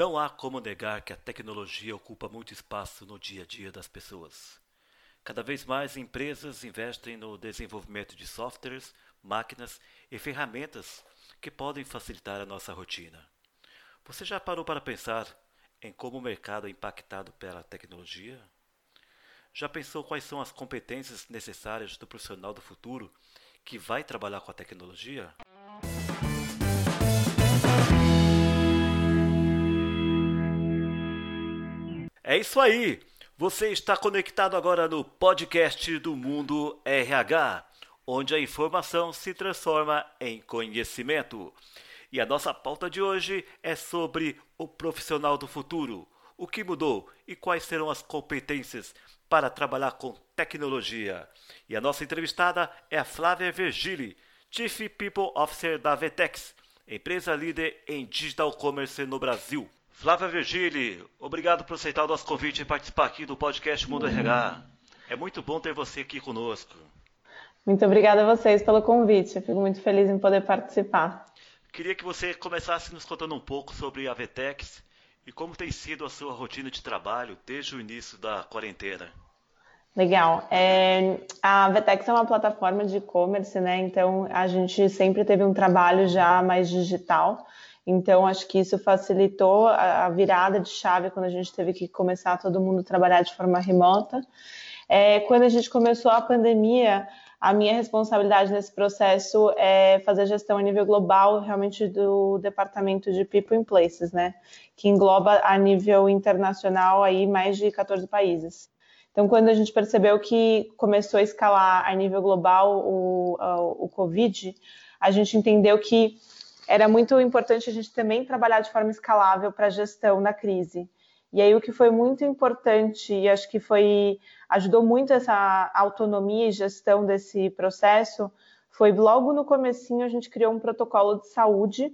Não há como negar que a tecnologia ocupa muito espaço no dia a dia das pessoas. Cada vez mais empresas investem no desenvolvimento de softwares, máquinas e ferramentas que podem facilitar a nossa rotina. Você já parou para pensar em como o mercado é impactado pela tecnologia? Já pensou quais são as competências necessárias do profissional do futuro que vai trabalhar com a tecnologia? É isso aí! Você está conectado agora no podcast do Mundo RH, onde a informação se transforma em conhecimento. E a nossa pauta de hoje é sobre o profissional do futuro. O que mudou e quais serão as competências para trabalhar com tecnologia. E a nossa entrevistada é a Flávia Vergili, Chief People Officer da Vetex, empresa líder em digital commerce no Brasil. Flávia Virgili, obrigado por aceitar o nosso convite e participar aqui do podcast Mundo RH. É muito bom ter você aqui conosco. Muito obrigada a vocês pelo convite. Eu fico muito feliz em poder participar. Queria que você começasse nos contando um pouco sobre a Vetex e como tem sido a sua rotina de trabalho desde o início da quarentena. Legal. É, a Vetex é uma plataforma de e-commerce, né? Então a gente sempre teve um trabalho já mais digital. Então, acho que isso facilitou a, virada de chave quando a gente teve que começar todo mundo a trabalhar de forma remota. É, quando a gente começou a pandemia, a minha responsabilidade nesse processo é fazer gestão a nível global, realmente do departamento de People in Places, né? Que engloba a nível internacional aí mais de 14 países. Então, quando a gente percebeu que começou a escalar a nível global o, o, o Covid, a gente entendeu que era muito importante a gente também trabalhar de forma escalável para a gestão da crise. E aí o que foi muito importante e acho que foi ajudou muito essa autonomia e gestão desse processo foi logo no comecinho a gente criou um protocolo de saúde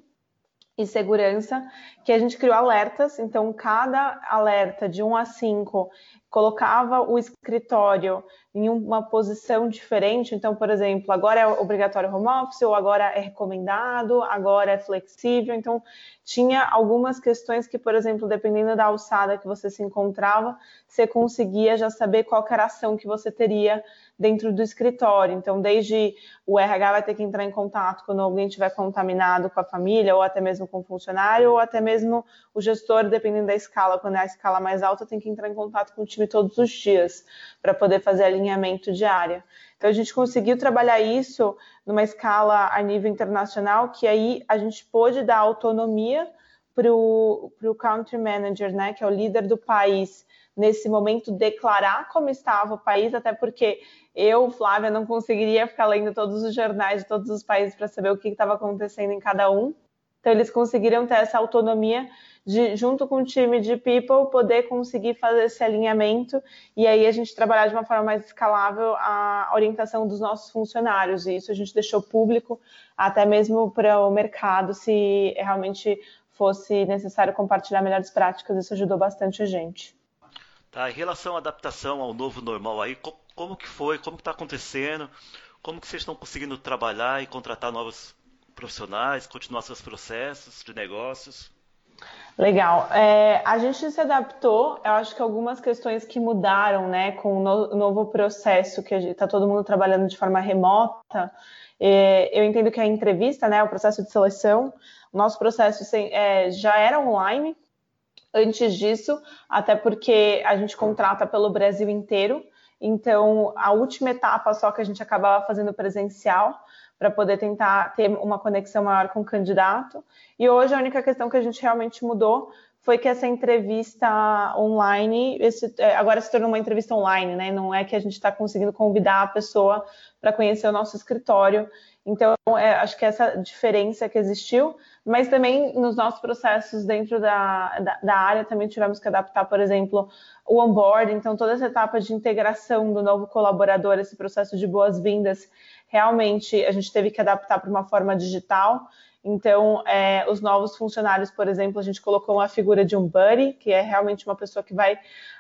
e segurança, que a gente criou alertas, então cada alerta de 1 a 5 colocava o escritório em uma posição diferente. Então, por exemplo, agora é obrigatório home office, ou agora é recomendado, agora é flexível. Então, tinha algumas questões que, por exemplo, dependendo da alçada que você se encontrava, você conseguia já saber qual era a ação que você teria dentro do escritório. Então, desde o RH vai ter que entrar em contato quando alguém estiver contaminado com a família, ou até mesmo com o funcionário, ou até mesmo o gestor, dependendo da escala, quando é a escala mais alta, tem que entrar em contato com o time todos os dias para poder fazer alinhamento diário. Então, a gente conseguiu trabalhar isso numa escala a nível internacional, que aí a gente pôde dar autonomia para o country manager, né, que é o líder do país, nesse momento declarar como estava o país, até porque eu, Flávia, não conseguiria ficar lendo todos os jornais de todos os países para saber o que estava acontecendo em cada um. Então, eles conseguiram ter essa autonomia de, junto com o time de people, poder conseguir fazer esse alinhamento e aí a gente trabalhar de uma forma mais escalável a orientação dos nossos funcionários. E isso a gente deixou público, até mesmo para o mercado, se realmente fosse necessário compartilhar melhores práticas, isso ajudou bastante a gente. Tá, em relação à adaptação ao novo normal aí, como que foi? Como está acontecendo? Como que vocês estão conseguindo trabalhar e contratar novos profissionais, continuar seus processos de negócios? Legal. É, a gente se adaptou, eu acho que algumas questões que mudaram, né, com o no, novo processo que está todo mundo trabalhando de forma remota. É, eu entendo que a entrevista, né, o processo de seleção, o nosso processo é, já era online antes disso, até porque a gente contrata pelo Brasil inteiro. Então, a última etapa só que a gente acabava fazendo presencial para poder tentar ter uma conexão maior com o candidato. E hoje a única questão que a gente realmente mudou foi que essa entrevista online, esse, é, agora se tornou uma entrevista online, né? Não é que a gente está conseguindo convidar a pessoa para conhecer o nosso escritório. Então, é, acho que essa diferença que existiu, mas também nos nossos processos dentro da, da, da, área também tivemos que adaptar, por exemplo, o onboard, então toda essa etapa de integração do novo colaborador, esse processo de boas-vindas, realmente a gente teve que adaptar para uma forma digital. Então, é, os novos funcionários, por exemplo, a gente colocou uma figura de um buddy, que é realmente uma pessoa que vai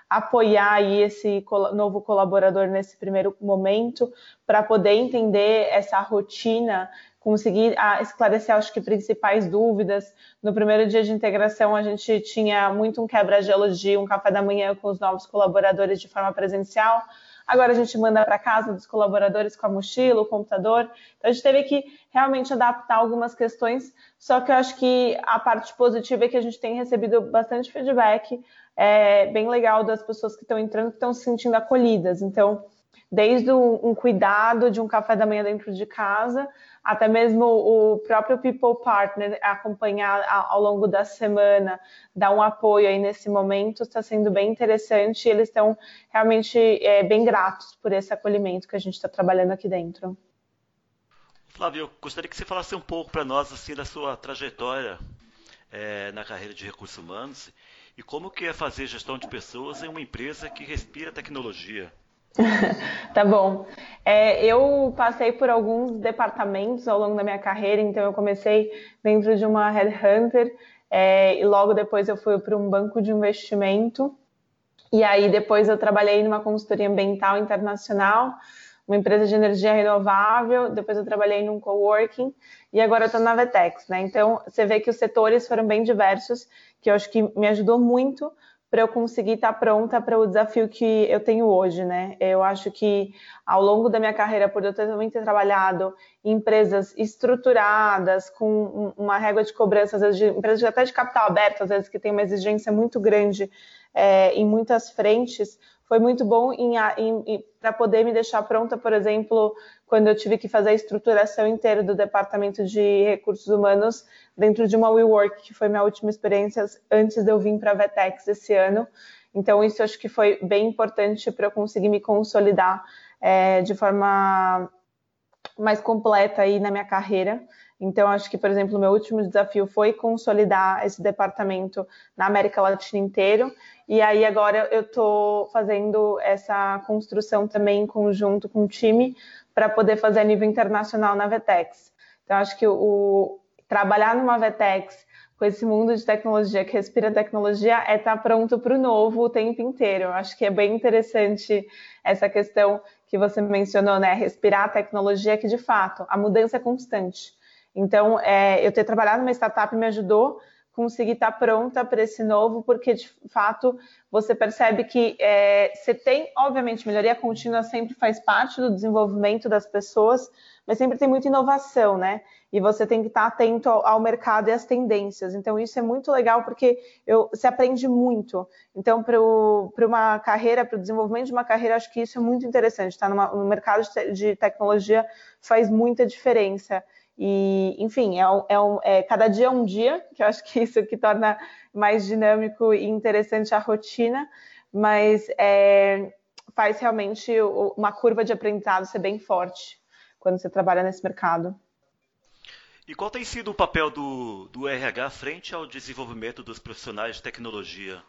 apoiar aí esse novo colaborador nesse primeiro momento, para poder entender essa rotina conseguir ah, esclarecer, acho que, principais dúvidas. No primeiro dia de integração, a gente tinha muito um quebra-gelo de um café da manhã com os novos colaboradores de forma presencial. Agora a gente manda para casa dos colaboradores com a mochila, o computador. Então a gente teve que realmente adaptar algumas questões. Só que eu acho que a parte positiva é que a gente tem recebido bastante feedback, é, bem legal das pessoas que estão entrando, que estão se sentindo acolhidas. Então, desde um cuidado de um café da manhã dentro de casa, até mesmo o próprio People Partner acompanhar ao longo da semana, dar um apoio aí nesse momento, está sendo bem interessante e eles estão realmente é, bem gratos por esse acolhimento que a gente está trabalhando aqui dentro. Flávio, eu gostaria que você falasse um pouco para nós assim da sua trajetória é, na carreira de recursos humanos e como que é fazer gestão de pessoas em uma empresa que respira tecnologia. tá bom. É, eu passei por alguns departamentos ao longo da minha carreira, então eu comecei dentro de uma headhunter é, e logo depois eu fui para um banco de investimento e aí depois eu trabalhei numa consultoria ambiental internacional, uma empresa de energia renovável, depois eu trabalhei num coworking e agora eu estou na Vetex, né? Então você vê que os setores foram bem diversos, que eu acho que me ajudou muito para eu conseguir estar tá pronta para o desafio que eu tenho hoje, né? Eu acho que ao longo da minha carreira, por eu também ter trabalhado em empresas estruturadas, com uma régua de cobrança, às vezes de, empresas até de capital aberto, às vezes que tem uma exigência muito grande é, em muitas frentes, foi muito bom para poder me deixar pronta, por exemplo, quando eu tive que fazer a estruturação inteira do departamento de recursos humanos dentro de uma WeWork, que foi minha última experiência antes de eu vir para a Vetex esse ano. Então, isso acho que foi bem importante para eu conseguir me consolidar é, de forma mais completa aí na minha carreira. Então, acho que, por exemplo, o meu último desafio foi consolidar esse departamento na América Latina inteiro. E aí, agora, eu estou fazendo essa construção também em conjunto com o time para poder fazer a nível internacional na Vetex. Então, acho que o, trabalhar numa Vetex com esse mundo de tecnologia que respira tecnologia é estar tá pronto para o novo o tempo inteiro. Eu acho que é bem interessante essa questão que você mencionou, né? Respirar a tecnologia, que de fato a mudança é constante. Então, é, eu ter trabalhado numa startup me ajudou a conseguir estar pronta para esse novo, porque de fato você percebe que é, você tem, obviamente, melhoria contínua sempre faz parte do desenvolvimento das pessoas, mas sempre tem muita inovação, né? E você tem que estar atento ao, ao mercado e às tendências. Então, isso é muito legal porque eu, você aprende muito. Então, para uma carreira, para o desenvolvimento de uma carreira, acho que isso é muito interessante. Tá? no mercado de, de tecnologia faz muita diferença. E, enfim, é, é, um, é, cada dia é um dia, que eu acho que isso que torna mais dinâmico e interessante a rotina, mas é, faz realmente uma curva de aprendizado ser bem forte quando você trabalha nesse mercado. E qual tem sido o papel do, do RH frente ao desenvolvimento dos profissionais de tecnologia?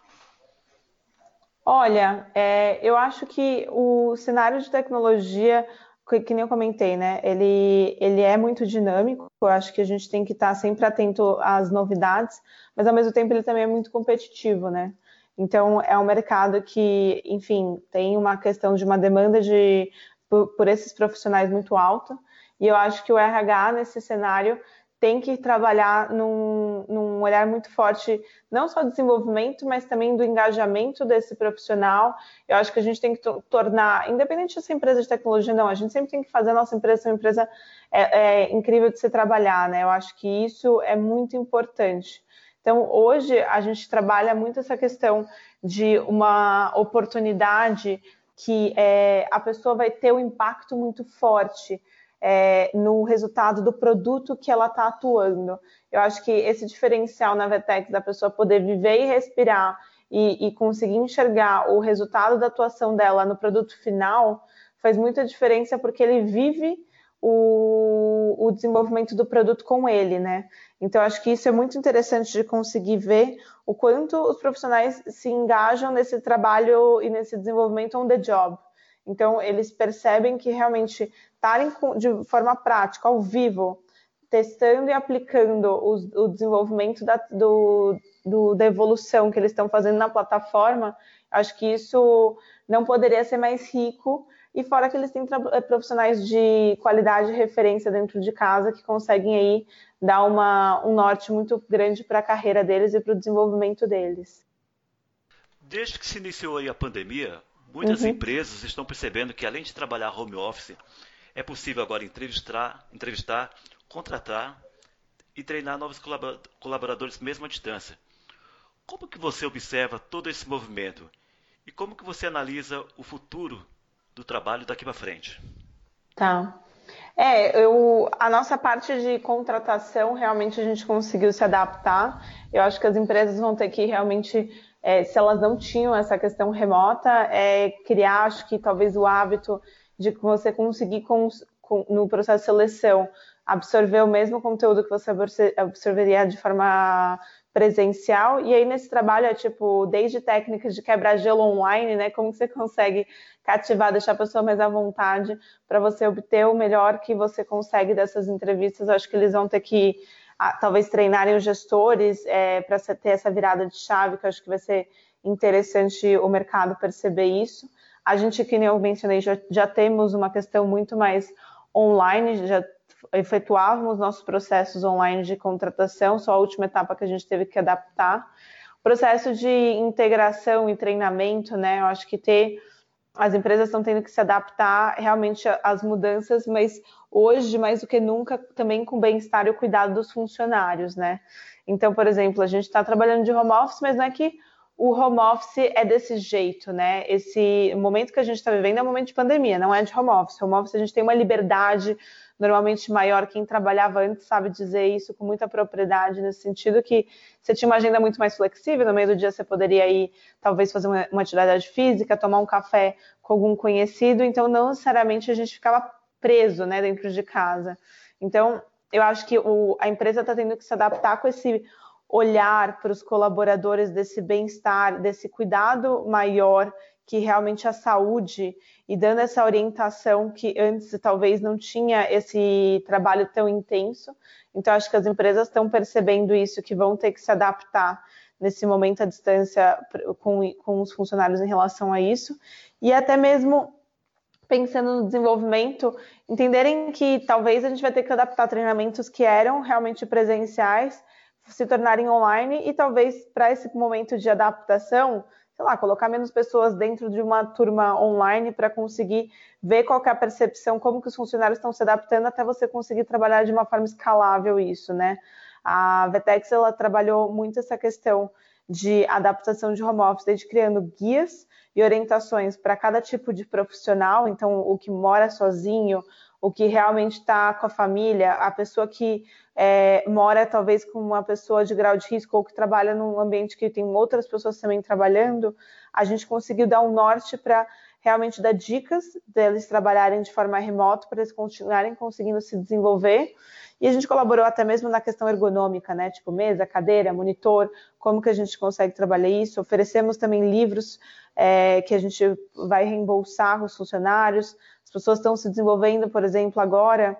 Olha, é, eu acho que o cenário de tecnologia que, que nem eu comentei, né? Ele, ele é muito dinâmico. Eu acho que a gente tem que estar sempre atento às novidades, mas ao mesmo tempo ele também é muito competitivo, né? Então é um mercado que, enfim, tem uma questão de uma demanda de por, por esses profissionais muito alta. E eu acho que o RH nesse cenário tem que trabalhar num, num, olhar muito forte, não só do desenvolvimento, mas também do engajamento desse profissional. Eu acho que a gente tem que tornar, independente dessa empresa de tecnologia, não, a gente sempre tem que fazer a nossa empresa uma empresa é, é, incrível de se trabalhar, né? Eu acho que isso é muito importante. Então, hoje, a gente trabalha muito essa questão de uma oportunidade que é, a pessoa vai ter um impacto muito forte é, no resultado do produto que ela está atuando. Eu acho que esse diferencial na Vetex da pessoa poder viver e respirar e, e, conseguir enxergar o resultado da atuação dela no produto final faz muita diferença porque ele vive o, o desenvolvimento do produto com ele, né? Então, acho que isso é muito interessante de conseguir ver o quanto os profissionais se engajam nesse trabalho e nesse desenvolvimento on the job. Então, eles percebem que realmente estarem de forma prática, ao vivo, testando e aplicando o, o desenvolvimento da, do, do, da evolução que eles estão fazendo na plataforma, acho que isso não poderia ser mais rico e fora que eles têm eh, profissionais de qualidade e referência dentro de casa que conseguem aí dar uma, um norte muito grande para a carreira deles e para o desenvolvimento deles. Desde que se iniciou a pandemia, muitas uhum. empresas estão percebendo que além de trabalhar home office, é possível agora entrevistar, entrevistar contratar e treinar novos colaboradores mesmo à distância. Como que você observa todo esse movimento e como que você analisa o futuro do trabalho daqui para frente? Tá. É, eu, a nossa parte de contratação realmente a gente conseguiu se adaptar. Eu acho que as empresas vão ter que realmente, é, se elas não tinham essa questão remota, é, criar, acho que talvez o hábito de você conseguir no processo de seleção absorver o mesmo conteúdo que você absorveria de forma presencial. E aí, nesse trabalho, é tipo, desde técnicas de quebra-gelo online, né? Como você consegue cativar, deixar a pessoa mais à vontade para você obter o melhor que você consegue dessas entrevistas. Eu acho que eles vão ter que, talvez, treinarem os gestores é, para ter essa virada de chave, que eu acho que vai ser interessante o mercado perceber isso. A gente, que nem eu mencionei, já, já temos uma questão muito mais online, já efetuávamos nossos processos online de contratação, só a última etapa que a gente teve que adaptar. Processo de integração e treinamento, né? Eu acho que ter as empresas estão tendo que se adaptar realmente às mudanças, mas hoje, mais do que nunca, também com o bem-estar e o cuidado dos funcionários, né? Então, por exemplo, a gente está trabalhando de home office, mas não é que o home office é desse jeito, né? Esse momento que a gente está vivendo é um momento de pandemia, não é de home office. Home office a gente tem uma liberdade normalmente maior. Quem trabalhava antes sabe dizer isso com muita propriedade, nesse sentido que você tinha uma agenda muito mais flexível. No meio do dia você poderia ir, talvez, fazer uma, uma atividade física, tomar um café com algum conhecido. Então, não necessariamente a gente ficava preso né, dentro de casa. Então, eu acho que o, a empresa está tendo que se adaptar com esse olhar para os colaboradores desse bem-estar, desse cuidado maior que realmente a saúde e dando essa orientação que antes talvez não tinha esse trabalho tão intenso. Então acho que as empresas estão percebendo isso, que vão ter que se adaptar nesse momento à distância com, com os funcionários em relação a isso e até mesmo pensando no desenvolvimento, entenderem que talvez a gente vai ter que adaptar treinamentos que eram realmente presenciais se tornarem online e talvez para esse momento de adaptação, sei lá, colocar menos pessoas dentro de uma turma online para conseguir ver qual é a percepção, como que os funcionários estão se adaptando até você conseguir trabalhar de uma forma escalável isso, né? A Vetex ela trabalhou muito essa questão de adaptação de home office, desde criando guias e orientações para cada tipo de profissional, então o que mora sozinho, o que realmente está com a família, a pessoa que é, mora talvez com uma pessoa de grau de risco ou que trabalha num ambiente que tem outras pessoas também trabalhando, a gente conseguiu dar um norte para realmente dar dicas deles trabalharem de forma remota para eles continuarem conseguindo se desenvolver. E a gente colaborou até mesmo na questão ergonômica, né? Tipo mesa, cadeira, monitor, como que a gente consegue trabalhar isso. Oferecemos também livros é, que a gente vai reembolsar os funcionários. As pessoas estão se desenvolvendo, por exemplo, agora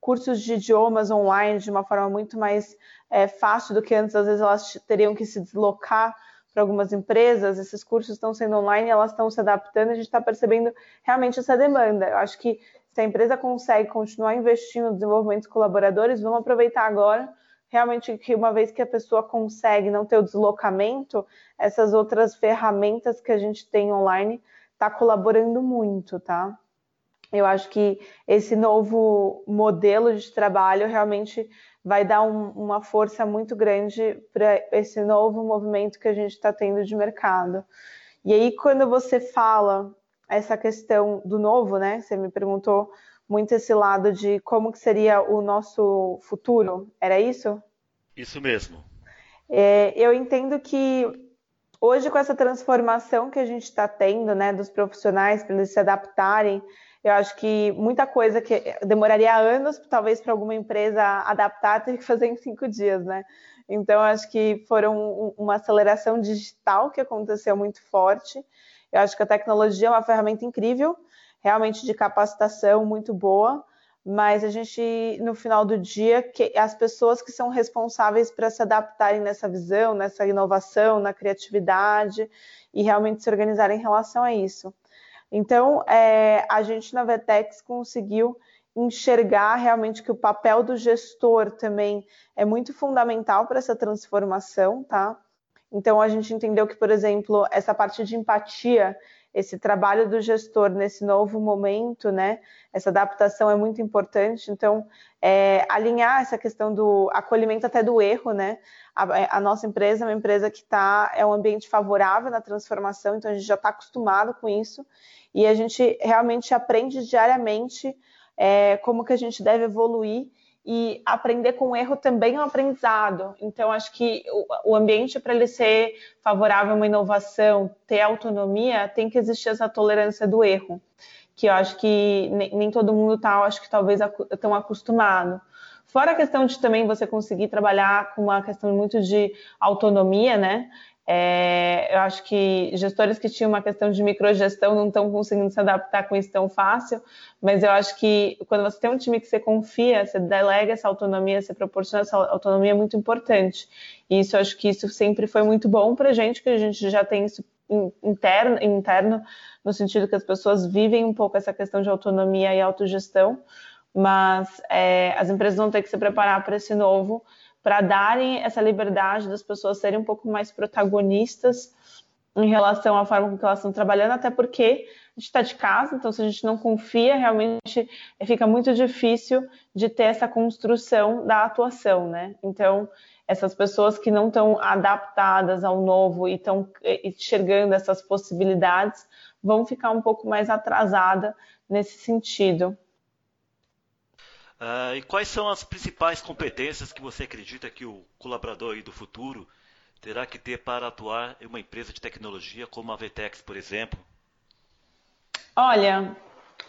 cursos de idiomas online de uma forma muito mais é, fácil do que antes. Às vezes elas teriam que se deslocar para algumas empresas. Esses cursos estão sendo online, elas estão se adaptando. A gente está percebendo realmente essa demanda. Eu acho que se a empresa consegue continuar investindo no desenvolvimento dos colaboradores, vamos aproveitar agora realmente que uma vez que a pessoa consegue não ter o deslocamento, essas outras ferramentas que a gente tem online está colaborando muito, tá? Eu acho que esse novo modelo de trabalho realmente vai dar um, uma força muito grande para esse novo movimento que a gente está tendo de mercado. E aí, quando você fala essa questão do novo, né? Você me perguntou muito esse lado de como que seria o nosso futuro, era isso? Isso mesmo. É, eu entendo que hoje, com essa transformação que a gente está tendo, né, dos profissionais, para eles se adaptarem eu acho que muita coisa que demoraria anos, talvez, para alguma empresa adaptar, ter que fazer em cinco dias, né? Então, acho que foram uma aceleração digital que aconteceu muito forte. Eu acho que a tecnologia é uma ferramenta incrível, realmente de capacitação muito boa, mas a gente, no final do dia, que as pessoas que são responsáveis para se adaptarem nessa visão, nessa inovação, na criatividade e realmente se organizarem em relação a isso. Então, é, a gente na Vetex conseguiu enxergar realmente que o papel do gestor também é muito fundamental para essa transformação, tá? Então a gente entendeu que, por exemplo, essa parte de empatia, esse trabalho do gestor nesse novo momento, né? Essa adaptação é muito importante. Então, é, alinhar essa questão do acolhimento até do erro, né? A, a nossa empresa é uma empresa que está é um ambiente favorável na transformação, então a gente já está acostumado com isso e a gente realmente aprende diariamente é, como que a gente deve evoluir e aprender com erro também é um aprendizado. Então, acho que o, ambiente para ele ser favorável a uma inovação, ter autonomia, tem que existir essa tolerância do erro, que eu acho que nem todo mundo está, acho que talvez tão acostumado. Fora a questão de também você conseguir trabalhar com uma questão muito de autonomia, né? É, eu acho que gestores que tinham uma questão de microgestão não estão conseguindo se adaptar com isso tão fácil, mas eu acho que quando você tem um time que você confia, você delega essa autonomia, você proporciona essa autonomia é muito importante. E isso, eu acho que isso sempre foi muito bom para a gente, que a gente já tem isso interno, interno, no sentido que as pessoas vivem um pouco essa questão de autonomia e autogestão, mas é, as empresas vão ter que se preparar para esse novo para darem essa liberdade das pessoas serem um pouco mais protagonistas em relação à forma com que elas estão trabalhando, até porque a gente está de casa, então se a gente não confia, realmente fica muito difícil de ter essa construção da atuação, né? Então, essas pessoas que não estão adaptadas ao novo e estão enxergando essas possibilidades vão ficar um pouco mais atrasada nesse sentido. Uh, e quais são as principais competências que você acredita que o colaborador do futuro terá que ter para atuar em uma empresa de tecnologia como a Vetex, por exemplo? Olha,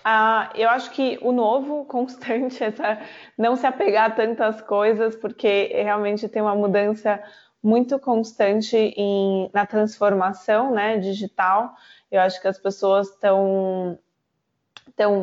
uh, eu acho que o novo constante, essa, não se apegar a tantas coisas, porque realmente tem uma mudança muito constante em, na transformação né, digital. Eu acho que as pessoas estão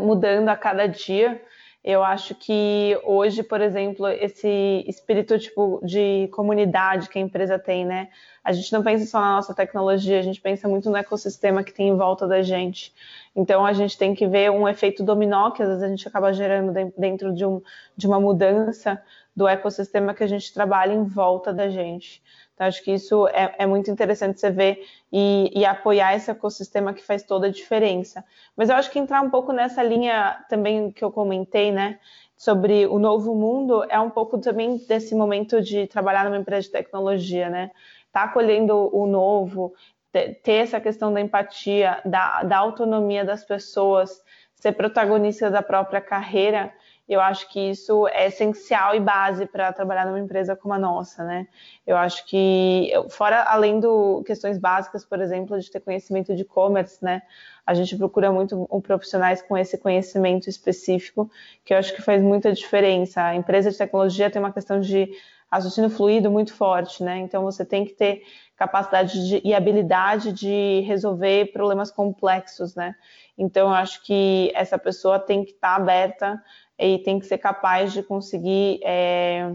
mudando a cada dia. Eu acho que hoje, por exemplo, esse espírito tipo de comunidade que a empresa tem, né? A gente não pensa só na nossa tecnologia, a gente pensa muito no ecossistema que tem em volta da gente. Então a gente tem que ver um efeito dominó que às vezes a gente acaba gerando dentro de, um, de uma mudança do ecossistema que a gente trabalha em volta da gente. Então, acho que isso é, é muito interessante você ver e, e, apoiar esse ecossistema que faz toda a diferença. Mas eu acho que entrar um pouco nessa linha também que eu comentei, né, sobre o novo mundo, é um pouco também desse momento de trabalhar numa empresa de tecnologia, né? Tá acolhendo o novo, ter essa questão da empatia, da, da autonomia das pessoas, ser protagonista da própria carreira eu acho que isso é essencial e base para trabalhar numa empresa como a nossa, né? Eu acho que, fora além do questões básicas, por exemplo, de ter conhecimento de e-commerce, né? A gente procura muito profissionais com esse conhecimento específico, que eu acho que faz muita diferença. A empresa de tecnologia tem uma questão de raciocínio fluido muito forte, né? Então você tem que ter capacidade de, e habilidade de resolver problemas complexos, né? Então eu acho que essa pessoa tem que estar tá aberta e tem que ser capaz de conseguir é,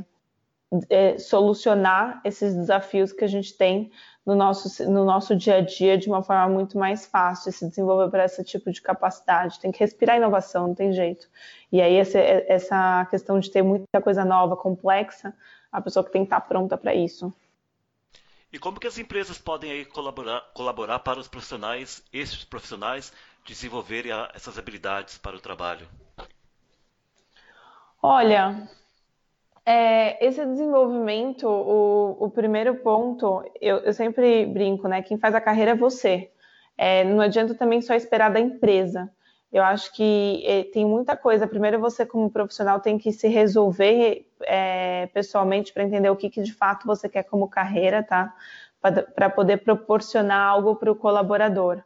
é, solucionar esses desafios que a gente tem no nosso, no nosso dia a dia de uma forma muito mais fácil, se desenvolver para esse tipo de capacidade. Tem que respirar inovação, não tem jeito. E aí, essa, essa questão de ter muita coisa nova, complexa, a pessoa que tem que estar pronta para isso. E como que as empresas podem aí colaborar, colaborar para os profissionais, esses profissionais, desenvolverem essas habilidades para o trabalho? Olha, é, esse desenvolvimento, o, o primeiro ponto, eu, eu, sempre brinco, né? Quem faz a carreira é você. É, não adianta também só esperar da empresa. Eu acho que é, tem muita coisa. Primeiro, você, como profissional, tem que se resolver é, pessoalmente para entender o que, que de fato você quer como carreira, tá? Para poder proporcionar algo para o colaborador.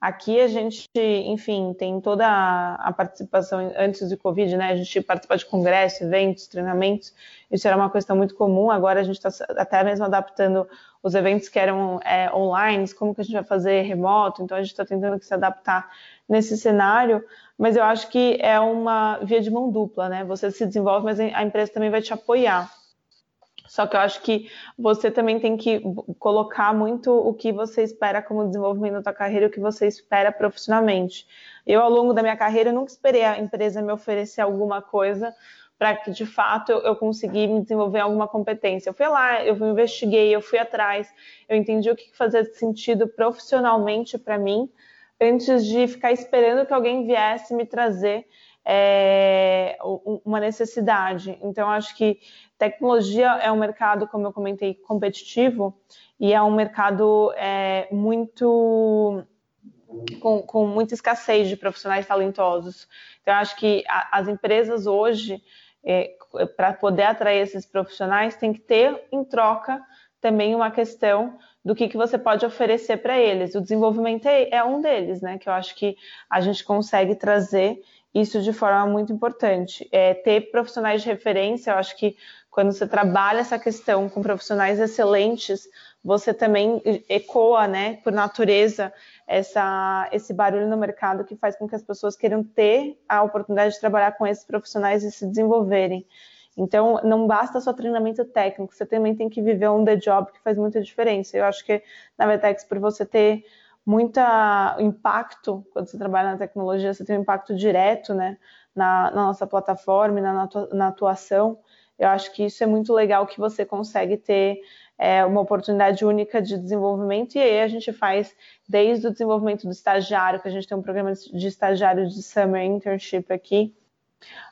Aqui a gente, enfim, tem toda a participação antes do Covid, né? A gente participa de congressos, eventos, treinamentos. Isso era uma questão muito comum. Agora a gente está até mesmo adaptando os eventos que eram é, online, como que a gente vai fazer remoto. Então a gente está tentando se adaptar nesse cenário. Mas eu acho que é uma via de mão dupla, né? Você se desenvolve, mas a empresa também vai te apoiar. Só que eu acho que você também tem que colocar muito o que você espera como desenvolvimento da sua carreira, o que você espera profissionalmente. Eu, ao longo da minha carreira, nunca esperei a empresa me oferecer alguma coisa para que, de fato, eu, eu consegui me desenvolver alguma competência. Eu fui lá, eu investiguei, eu fui atrás, eu entendi o que fazia sentido profissionalmente para mim, antes de ficar esperando que alguém viesse me trazer é, uma necessidade. Então, acho que tecnologia é um mercado, como eu comentei, competitivo e é um mercado é, muito com, com, muita escassez de profissionais talentosos. Então, acho que a, as empresas hoje, é, para poder atrair esses profissionais, tem que ter em troca também uma questão do que, que você pode oferecer para eles. O desenvolvimento é, é um deles, né? Que eu acho que a gente consegue trazer isso de forma muito importante. É, ter profissionais de referência, eu acho que quando você trabalha essa questão com profissionais excelentes, você também ecoa, né, por natureza, essa, esse barulho no mercado que faz com que as pessoas queiram ter a oportunidade de trabalhar com esses profissionais e se desenvolverem. Então, não basta só treinamento técnico, você também tem que viver um the job que faz muita diferença. Eu acho que na Vetex, por você ter muito impacto quando você trabalha na tecnologia, você tem um impacto direto né, na, na nossa plataforma, na, na atuação. Eu acho que isso é muito legal que você consegue ter é, uma oportunidade única de desenvolvimento, e aí a gente faz desde o desenvolvimento do estagiário, que a gente tem um programa de estagiário de Summer Internship aqui,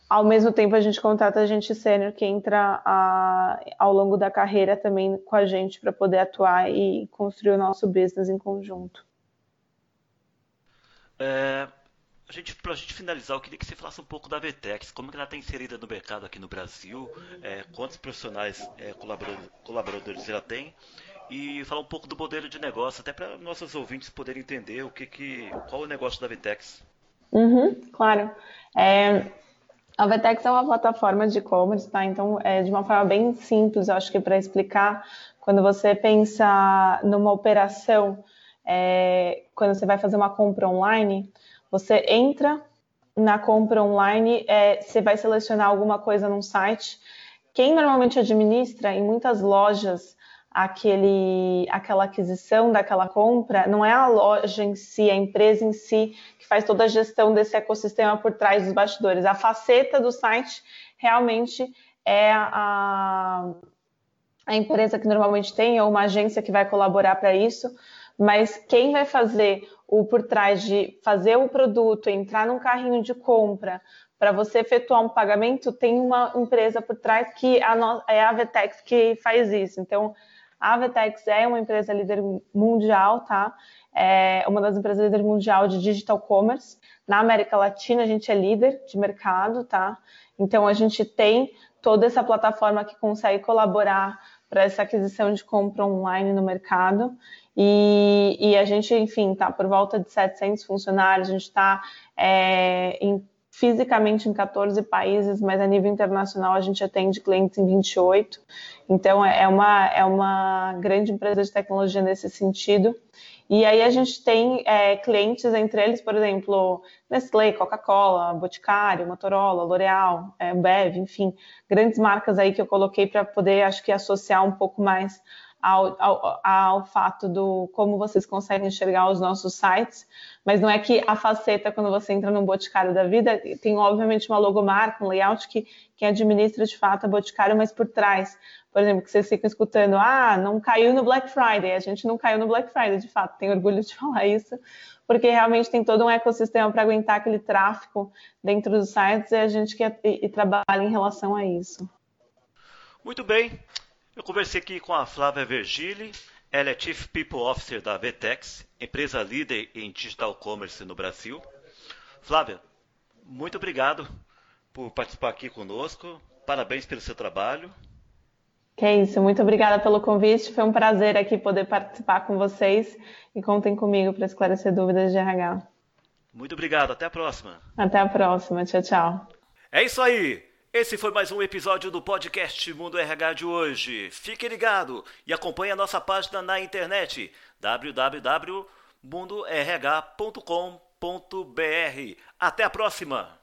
ao mesmo tempo a gente contrata a gente sênior que entra a, ao longo da carreira também com a gente para poder atuar e construir o nosso business em conjunto. É, a gente, para a gente finalizar, eu queria que você falasse um pouco da Vetex, como que ela está inserida no mercado aqui no Brasil, é, quantos profissionais é, colaboradores, colaboradores ela tem e falar um pouco do modelo de negócio, até para nossos ouvintes poderem entender o que, que qual é o negócio da Vetex. Uhum, claro. É, a Vetex é uma plataforma de e-commerce, tá? Então, é de uma forma bem simples, eu acho que para explicar, quando você pensa numa operação é, quando você vai fazer uma compra online, você entra na compra online, é, você vai selecionar alguma coisa num site. Quem normalmente administra em muitas lojas aquele, aquela aquisição daquela compra, não é a loja em si, a empresa em si que faz toda a gestão desse ecossistema por trás dos bastidores. A faceta do site realmente é a, a empresa que normalmente tem, ou uma agência que vai colaborar para isso, mas quem vai fazer o por trás de fazer o produto, entrar num carrinho de compra, para você efetuar um pagamento, tem uma empresa por trás que é a Vetex que faz isso. Então, a Vetex é uma empresa líder mundial, tá? É uma das empresas líder mundial de digital commerce. Na América Latina, a gente é líder de mercado, tá? Então, a gente tem toda essa plataforma que consegue colaborar para essa aquisição de compra online no mercado. E, e a gente, enfim, está por volta de 700 funcionários, a gente está é, fisicamente em 14 países, mas a nível internacional a gente atende clientes em 28. Então, é, é uma, é uma grande empresa de tecnologia nesse sentido. E aí a gente tem é, clientes, entre eles, por exemplo, Nestlé, Coca-Cola, Boticário, Motorola, L'Oréal, é, Bev, enfim, grandes marcas aí que eu coloquei para poder, acho que, associar um pouco mais ao, ao, ao, fato do como vocês conseguem enxergar os nossos sites, mas não é que a faceta, quando você entra no Boticário da vida, tem obviamente uma logomarca, um layout que quem administra de fato é Boticário, mas por trás, por exemplo, que vocês ficam escutando, ah, não caiu no Black Friday, a gente não caiu no Black Friday, de fato, tenho orgulho de falar isso, porque realmente tem todo um ecossistema para aguentar aquele tráfego dentro dos sites e a gente que e trabalha em relação a isso. Muito bem, eu conversei aqui com a Flávia Vergili, ela é Chief People Officer da Vetex, empresa líder em digital commerce no Brasil. Flávia, muito obrigado por participar aqui conosco. Parabéns pelo seu trabalho. Que é isso, muito obrigada pelo convite. Foi um prazer aqui poder participar com vocês e contem comigo para esclarecer dúvidas de RH. Muito obrigado, até a próxima. Até a próxima, tchau, tchau. É isso aí. Esse foi mais um episódio do podcast Mundo RH de hoje. Fique ligado e acompanhe a nossa página na internet www.mundorh.com.br. Até a próxima!